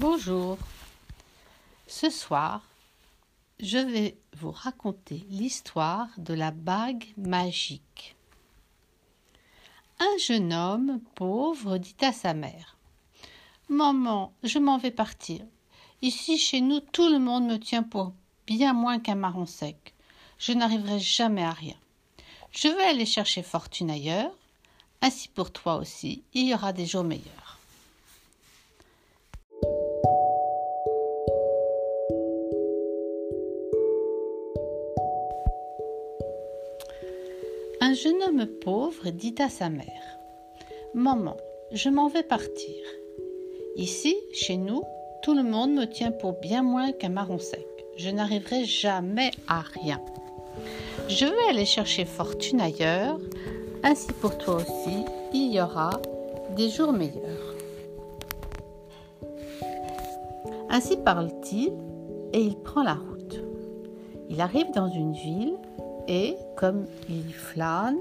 Bonjour. Ce soir, je vais vous raconter l'histoire de la bague magique. Un jeune homme pauvre dit à sa mère Maman, je m'en vais partir. Ici, chez nous, tout le monde me tient pour bien moins qu'un marron sec. Je n'arriverai jamais à rien. Je vais aller chercher fortune ailleurs. Ainsi pour toi aussi, il y aura des jours meilleurs. Jeune homme pauvre dit à sa mère Maman, je m'en vais partir. Ici, chez nous, tout le monde me tient pour bien moins qu'un marron sec. Je n'arriverai jamais à rien. Je vais aller chercher fortune ailleurs. Ainsi pour toi aussi, il y aura des jours meilleurs. Ainsi parle-t-il et il prend la route. Il arrive dans une ville et, comme il flâne,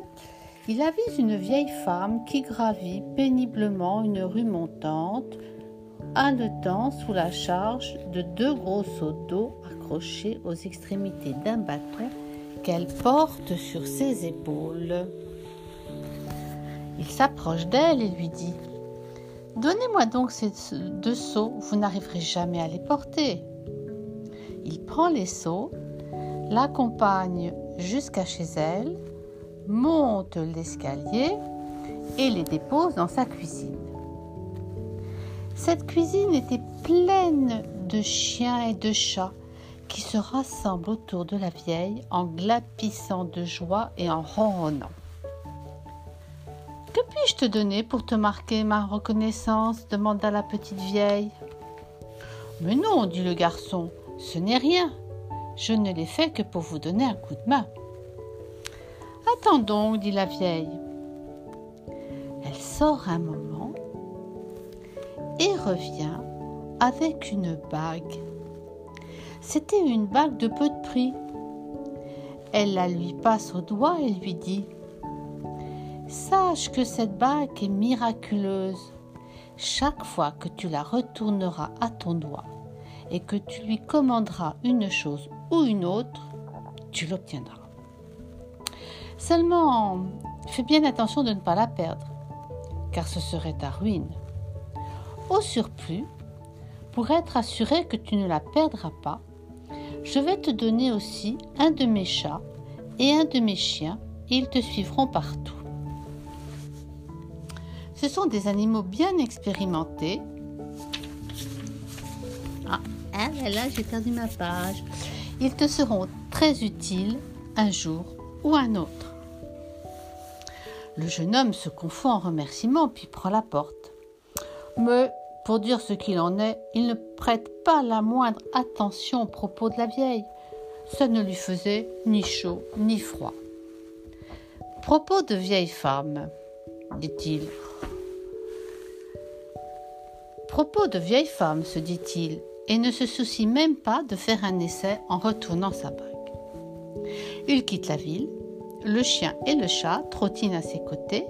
il avise une vieille femme qui gravit péniblement une rue montante, haletant sous la charge de deux gros seaux d'eau accrochés aux extrémités d'un bâton qu'elle porte sur ses épaules. Il s'approche d'elle et lui dit Donnez-moi donc ces deux seaux, vous n'arriverez jamais à les porter. Il prend les seaux, l'accompagne jusqu'à chez elle, monte l'escalier et les dépose dans sa cuisine. Cette cuisine était pleine de chiens et de chats qui se rassemblent autour de la vieille en glapissant de joie et en ronronnant. Que puis-je te donner pour te marquer ma reconnaissance demanda la petite vieille. Mais non, dit le garçon, ce n'est rien. Je ne l'ai fait que pour vous donner un coup de main. Attends donc, dit la vieille. Elle sort un moment et revient avec une bague. C'était une bague de peu de prix. Elle la lui passe au doigt et lui dit Sache que cette bague est miraculeuse. Chaque fois que tu la retourneras à ton doigt et que tu lui commanderas une chose ou une autre, tu l'obtiendras. Seulement, fais bien attention de ne pas la perdre, car ce serait ta ruine. Au surplus, pour être assuré que tu ne la perdras pas, je vais te donner aussi un de mes chats et un de mes chiens, et ils te suivront partout. Ce sont des animaux bien expérimentés. Ah, ah là, j'ai perdu ma page. Ils te seront très utiles un jour ou un autre. Le jeune homme se confond en remerciements puis prend la porte. Mais pour dire ce qu'il en est, il ne prête pas la moindre attention aux propos de la vieille. Ça ne lui faisait ni chaud ni froid. Propos de vieille femme, dit-il. Propos de vieille femme, se dit-il, et ne se soucie même pas de faire un essai en retournant sa bague. Il quitte la ville, le chien et le chat trottinent à ses côtés,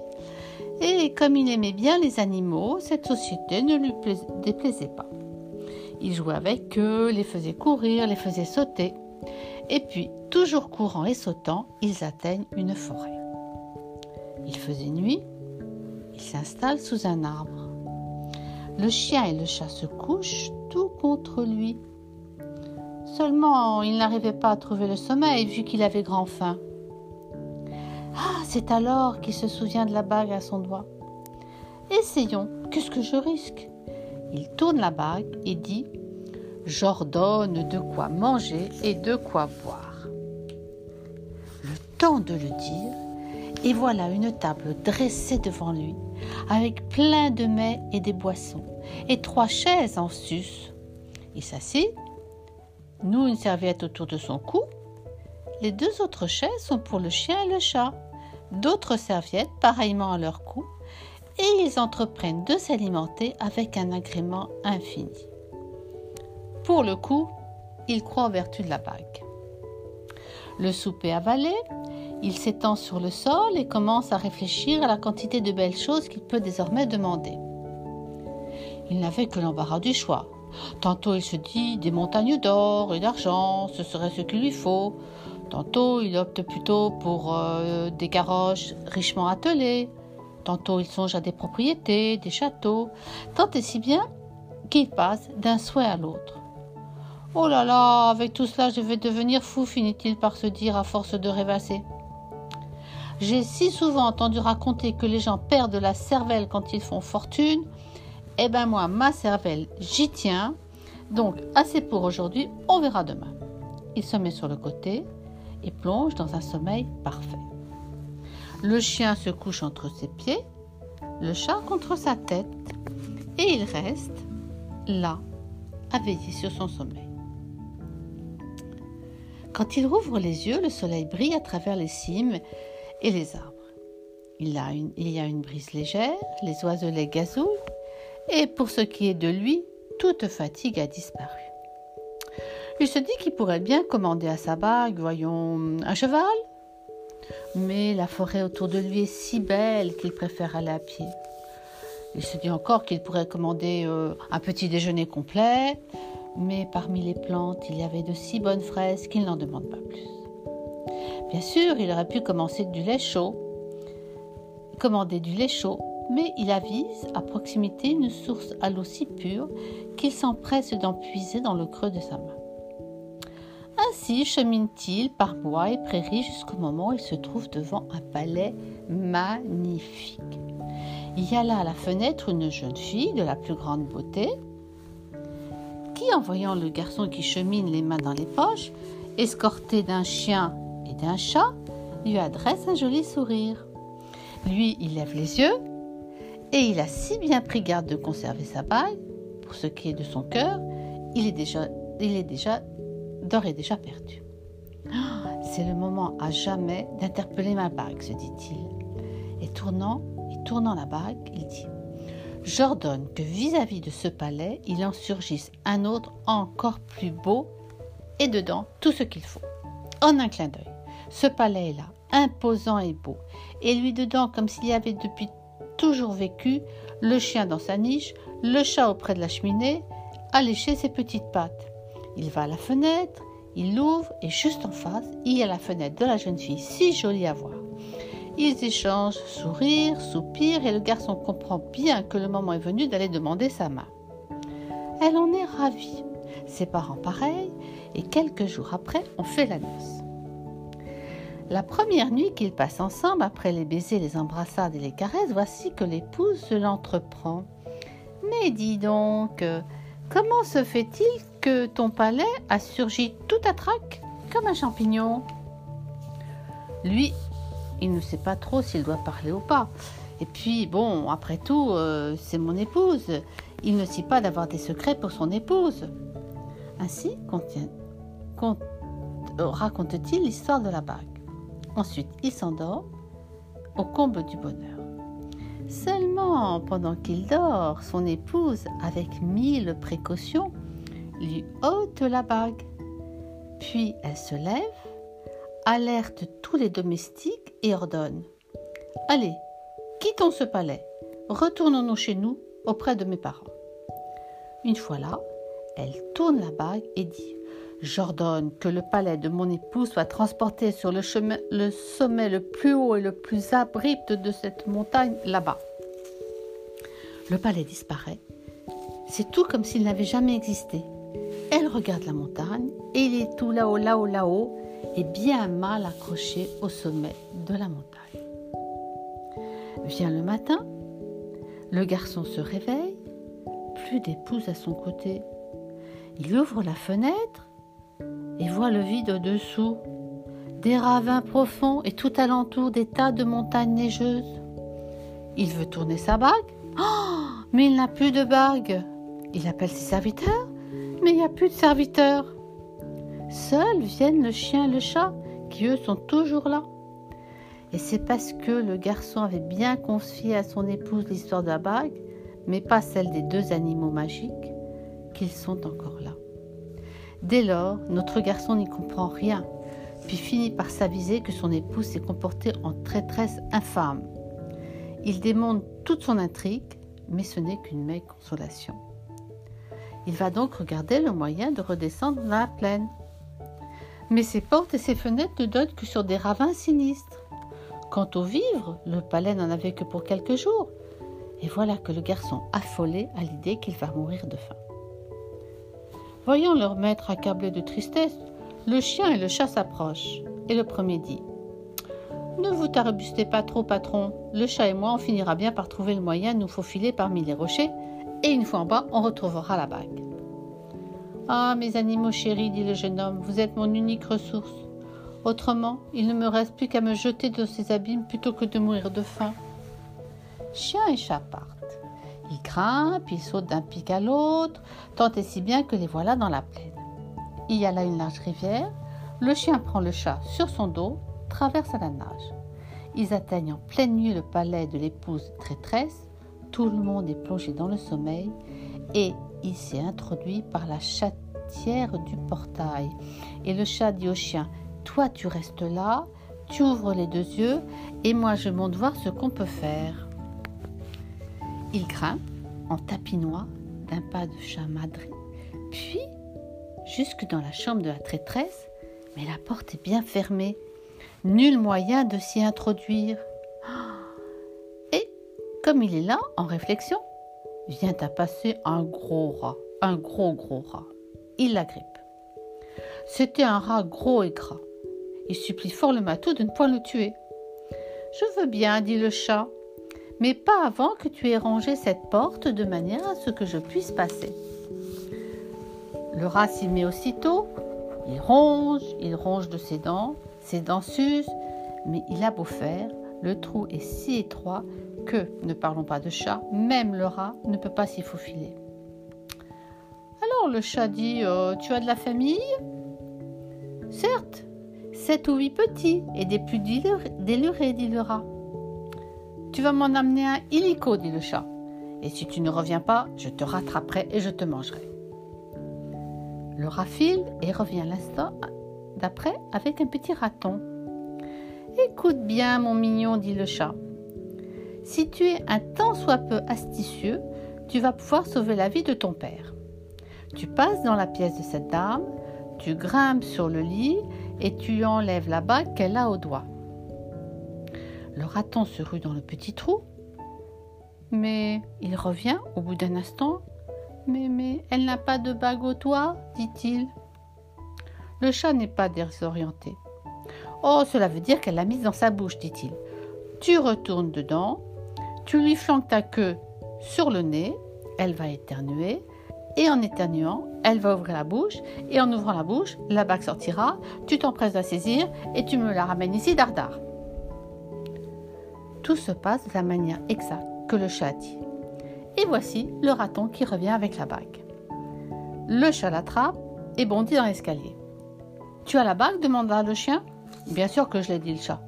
et comme il aimait bien les animaux, cette société ne lui déplaisait pas. Il jouait avec eux, les faisait courir, les faisait sauter. Et puis, toujours courant et sautant, ils atteignent une forêt. Il faisait nuit, ils s'installent sous un arbre. Le chien et le chat se couchent tout contre lui. Seulement, il n'arrivait pas à trouver le sommeil vu qu'il avait grand faim. Ah, c'est alors qu'il se souvient de la bague à son doigt. Essayons, qu'est-ce que je risque? Il tourne la bague et dit J'ordonne de quoi manger et de quoi boire. Le temps de le dire, et voilà une table dressée devant lui, avec plein de mets et des boissons, et trois chaises en sus. Il s'assit, noue une serviette autour de son cou. Les deux autres chaises sont pour le chien et le chat d'autres serviettes pareillement à leur cou, et ils entreprennent de s'alimenter avec un agrément infini. Pour le coup, il croit en vertu de la bague. Le souper avalé, il s'étend sur le sol et commence à réfléchir à la quantité de belles choses qu'il peut désormais demander. Il n'avait que l'embarras du choix. Tantôt il se dit des montagnes d'or et d'argent, ce serait ce qu'il lui faut. Tantôt il opte plutôt pour euh, des carroches richement attelées. Tantôt il songe à des propriétés, des châteaux, tant et si bien qu'il passe d'un souhait à l'autre. Oh là là, avec tout cela je vais devenir fou, finit-il par se dire à force de rêvasser. J'ai si souvent entendu raconter que les gens perdent la cervelle quand ils font fortune. Eh ben moi, ma cervelle, j'y tiens. Donc, assez pour aujourd'hui, on verra demain. Il se met sur le côté et plonge dans un sommeil parfait. Le chien se couche entre ses pieds, le chat contre sa tête, et il reste là, à veiller sur son sommeil. Quand il rouvre les yeux, le soleil brille à travers les cimes les arbres. Il y a une brise légère, les oiselets gazouillent, et pour ce qui est de lui, toute fatigue a disparu. Il se dit qu'il pourrait bien commander à sa bague, voyons, un cheval. Mais la forêt autour de lui est si belle qu'il préfère aller à pied. Il se dit encore qu'il pourrait commander euh, un petit déjeuner complet, mais parmi les plantes, il y avait de si bonnes fraises qu'il n'en demande pas plus. Bien sûr, il aurait pu commencer du lait chaud, commander du lait chaud, mais il avise à proximité une source à l'eau si pure qu'il s'empresse d'en puiser dans le creux de sa main. Ainsi chemine-t-il par bois et prairies jusqu'au moment où il se trouve devant un palais magnifique. Il y a là à la fenêtre une jeune fille de la plus grande beauté qui, en voyant le garçon qui chemine les mains dans les poches, escorté d'un chien d'un chat, lui adresse un joli sourire. Lui, il lève les yeux et il a si bien pris garde de conserver sa bague, pour ce qui est de son cœur, il est déjà, il est déjà d'or et déjà perdu. C'est le moment à jamais d'interpeller ma bague, se dit-il. Et tournant, et tournant la bague, il dit J'ordonne que vis-à-vis de ce palais, il en surgisse un autre encore plus beau et dedans tout ce qu'il faut. En un clin d'œil. Ce palais là, imposant et beau, et lui dedans comme s'il y avait depuis toujours vécu, le chien dans sa niche, le chat auprès de la cheminée, à lécher ses petites pattes. Il va à la fenêtre, il l'ouvre, et juste en face, il y a la fenêtre de la jeune fille, si jolie à voir. Ils échangent, sourires, soupirent, et le garçon comprend bien que le moment est venu d'aller demander sa main. Elle en est ravie. Ses parents pareils, et quelques jours après, on fait la noce. La première nuit qu'ils passent ensemble, après les baisers, les embrassades et les caresses, voici que l'épouse se l'entreprend. Mais dis donc, comment se fait-il que ton palais a surgi tout à trac, comme un champignon? Lui, il ne sait pas trop s'il doit parler ou pas. Et puis, bon, après tout, euh, c'est mon épouse. Il ne sait pas d'avoir des secrets pour son épouse. Ainsi raconte-t-il l'histoire de la bague. Ensuite, il s'endort au comble du bonheur. Seulement, pendant qu'il dort, son épouse, avec mille précautions, lui ôte la bague. Puis elle se lève, alerte tous les domestiques et ordonne Allez, quittons ce palais, retournons-nous chez nous auprès de mes parents. Une fois là, elle tourne la bague et dit J'ordonne que le palais de mon époux soit transporté sur le, sommet le plus haut et le plus abrupt de cette montagne là-bas. Le palais disparaît. C'est tout comme s'il n'avait jamais existé. Elle regarde la montagne et il est tout là-haut, là-haut, là-haut et bien mal accroché au sommet de la montagne. Vient le matin, le garçon se réveille, plus d'épouse à son côté. Il ouvre la fenêtre et voit le vide au-dessous, des ravins profonds et tout alentour des tas de montagnes neigeuses. Il veut tourner sa bague, oh, mais il n'a plus de bague. Il appelle ses serviteurs, mais il n'y a plus de serviteurs. Seuls viennent le chien et le chat, qui eux sont toujours là. Et c'est parce que le garçon avait bien confié à son épouse l'histoire de la bague, mais pas celle des deux animaux magiques, qu'ils sont encore là. Dès lors, notre garçon n'y comprend rien, puis finit par s'aviser que son épouse s'est comportée en traîtresse infâme. Il démonte toute son intrigue, mais ce n'est qu'une maigre consolation. Il va donc regarder le moyen de redescendre dans la plaine. Mais ses portes et ses fenêtres ne donnent que sur des ravins sinistres. Quant aux vivres, le palais n'en avait que pour quelques jours. Et voilà que le garçon affolé à l'idée qu'il va mourir de faim. Voyant leur maître accablé de tristesse, le chien et le chat s'approchent, et le premier dit Ne vous tarabustez pas trop, patron. Le chat et moi, on finira bien par trouver le moyen de nous faufiler parmi les rochers, et une fois en bas, on retrouvera la bague. Ah, mes animaux chéris, dit le jeune homme, vous êtes mon unique ressource. Autrement, il ne me reste plus qu'à me jeter dans ces abîmes plutôt que de mourir de faim. Chien et chat partent. Ils grimpent, ils sautent d'un pic à l'autre, tant et si bien que les voilà dans la plaine. Il y a là une large rivière. Le chien prend le chat sur son dos, traverse à la nage. Ils atteignent en pleine nuit le palais de l'épouse traîtresse. Tout le monde est plongé dans le sommeil et il s'est introduit par la chatière du portail. Et le chat dit au chien Toi, tu restes là, tu ouvres les deux yeux, et moi, je monte voir ce qu'on peut faire. Il grimpe en tapinois d'un pas de chat madré, puis jusque dans la chambre de la traîtresse, mais la porte est bien fermée. Nul moyen de s'y introduire. Et, comme il est là, en réflexion, vient à passer un gros rat, un gros gros rat. Il l'agrippe. C'était un rat gros et gras. Il supplie fort le matou de ne point le tuer. Je veux bien, dit le chat, mais pas avant que tu aies rangé cette porte de manière à ce que je puisse passer. Le rat s'y met aussitôt, il ronge, il ronge de ses dents, ses dents s'usent, mais il a beau faire, le trou est si étroit que, ne parlons pas de chat, même le rat ne peut pas s'y faufiler. Alors le chat dit euh, Tu as de la famille? Certes, sept ou huit petits et des plus délurés, dit le rat. Tu vas m'en amener un illico, dit le chat. Et si tu ne reviens pas, je te rattraperai et je te mangerai. Le rat file et revient l'instant d'après avec un petit raton. Écoute bien, mon mignon, dit le chat. Si tu es un tant soit peu astucieux, tu vas pouvoir sauver la vie de ton père. Tu passes dans la pièce de cette dame, tu grimpes sur le lit et tu enlèves la bague qu'elle a au doigt. Le raton se rue dans le petit trou, mais il revient au bout d'un instant. Mais, mais, elle n'a pas de bague au doigt, dit-il. Le chat n'est pas désorienté. Oh, cela veut dire qu'elle l'a mise dans sa bouche, dit-il. Tu retournes dedans, tu lui flanques ta queue sur le nez, elle va éternuer, et en éternuant, elle va ouvrir la bouche, et en ouvrant la bouche, la bague sortira, tu t'empresses de la saisir, et tu me la ramènes ici, dardard. Se passe de la manière exacte que le chat a dit. Et voici le raton qui revient avec la bague. Le chat l'attrape et bondit dans l'escalier. Tu as la bague? demanda le chien. Bien sûr que je l'ai dit le chat.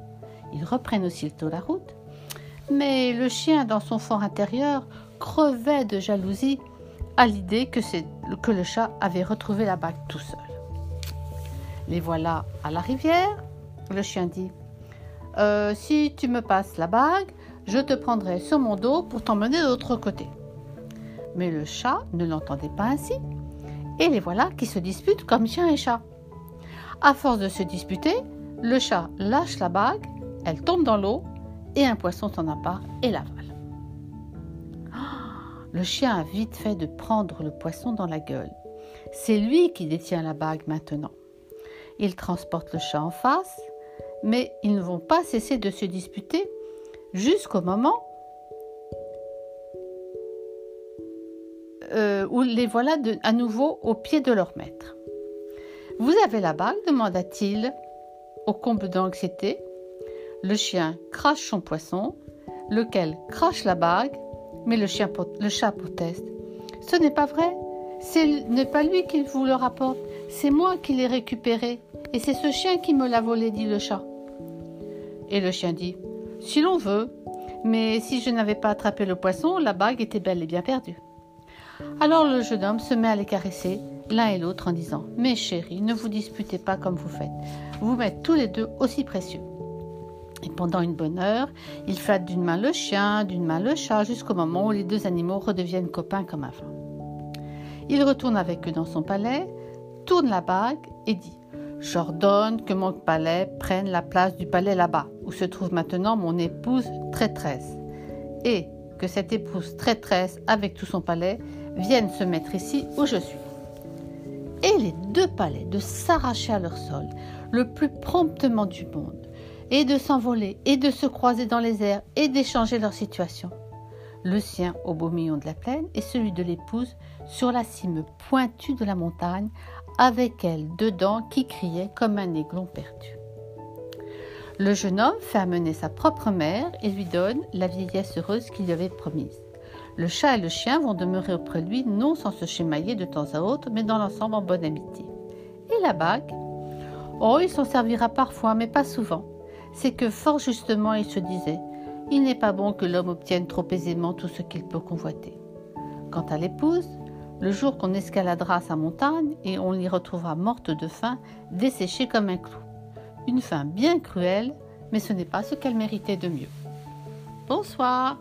Ils reprennent aussitôt la route. Mais le chien, dans son fort intérieur, crevait de jalousie à l'idée que le chat avait retrouvé la bague tout seul. Les voilà à la rivière. Le chien dit euh, Si tu me passes la bague, je te prendrai sur mon dos pour t'emmener de l'autre côté. Mais le chat ne l'entendait pas ainsi. Et les voilà qui se disputent comme chien et chat. À force de se disputer, le chat lâche la bague, elle tombe dans l'eau et un poisson s'en empare et l'avale. Le chien a vite fait de prendre le poisson dans la gueule. C'est lui qui détient la bague maintenant. Il transporte le chat en face, mais ils ne vont pas cesser de se disputer jusqu'au moment euh, où les voilà à nouveau au pied de leur maître. Vous avez la bague demanda-t-il au comble d'anxiété. Le chien crache son poisson, lequel crache la bague mais le, le chat proteste. Ce n'est pas vrai. Ce n'est pas lui qui vous le rapporte. C'est moi qui l'ai récupéré. Et c'est ce chien qui me l'a volé, dit le chat. Et le chien dit Si l'on veut. Mais si je n'avais pas attrapé le poisson, la bague était bel et bien perdue. Alors le jeune homme se met à les caresser, l'un et l'autre, en disant Mes chéris, ne vous disputez pas comme vous faites. Vous m'êtes tous les deux aussi précieux. Et pendant une bonne heure, il flatte d'une main le chien, d'une main le chat, jusqu'au moment où les deux animaux redeviennent copains comme avant. Il retourne avec eux dans son palais, tourne la bague et dit J'ordonne que mon palais prenne la place du palais là-bas, où se trouve maintenant mon épouse traîtresse, et que cette épouse traîtresse, avec tout son palais, vienne se mettre ici où je suis. Et les deux palais de s'arracher à leur sol, le plus promptement du monde, et de s'envoler, et de se croiser dans les airs, et d'échanger leur situation. Le sien au beau milieu de la plaine, et celui de l'épouse sur la cime pointue de la montagne, avec elle dedans qui criait comme un aiglon perdu. Le jeune homme fait amener sa propre mère et lui donne la vieillesse heureuse qu'il lui avait promise. Le chat et le chien vont demeurer auprès de lui, non sans se chamailler de temps à autre, mais dans l'ensemble en bonne amitié. Et la bague? Oh, il s'en servira parfois, mais pas souvent. C'est que fort justement il se disait Il n'est pas bon que l'homme obtienne trop aisément tout ce qu'il peut convoiter. Quant à l'épouse, le jour qu'on escaladera sa montagne et on l'y retrouvera morte de faim, desséchée comme un clou. Une faim bien cruelle, mais ce n'est pas ce qu'elle méritait de mieux. Bonsoir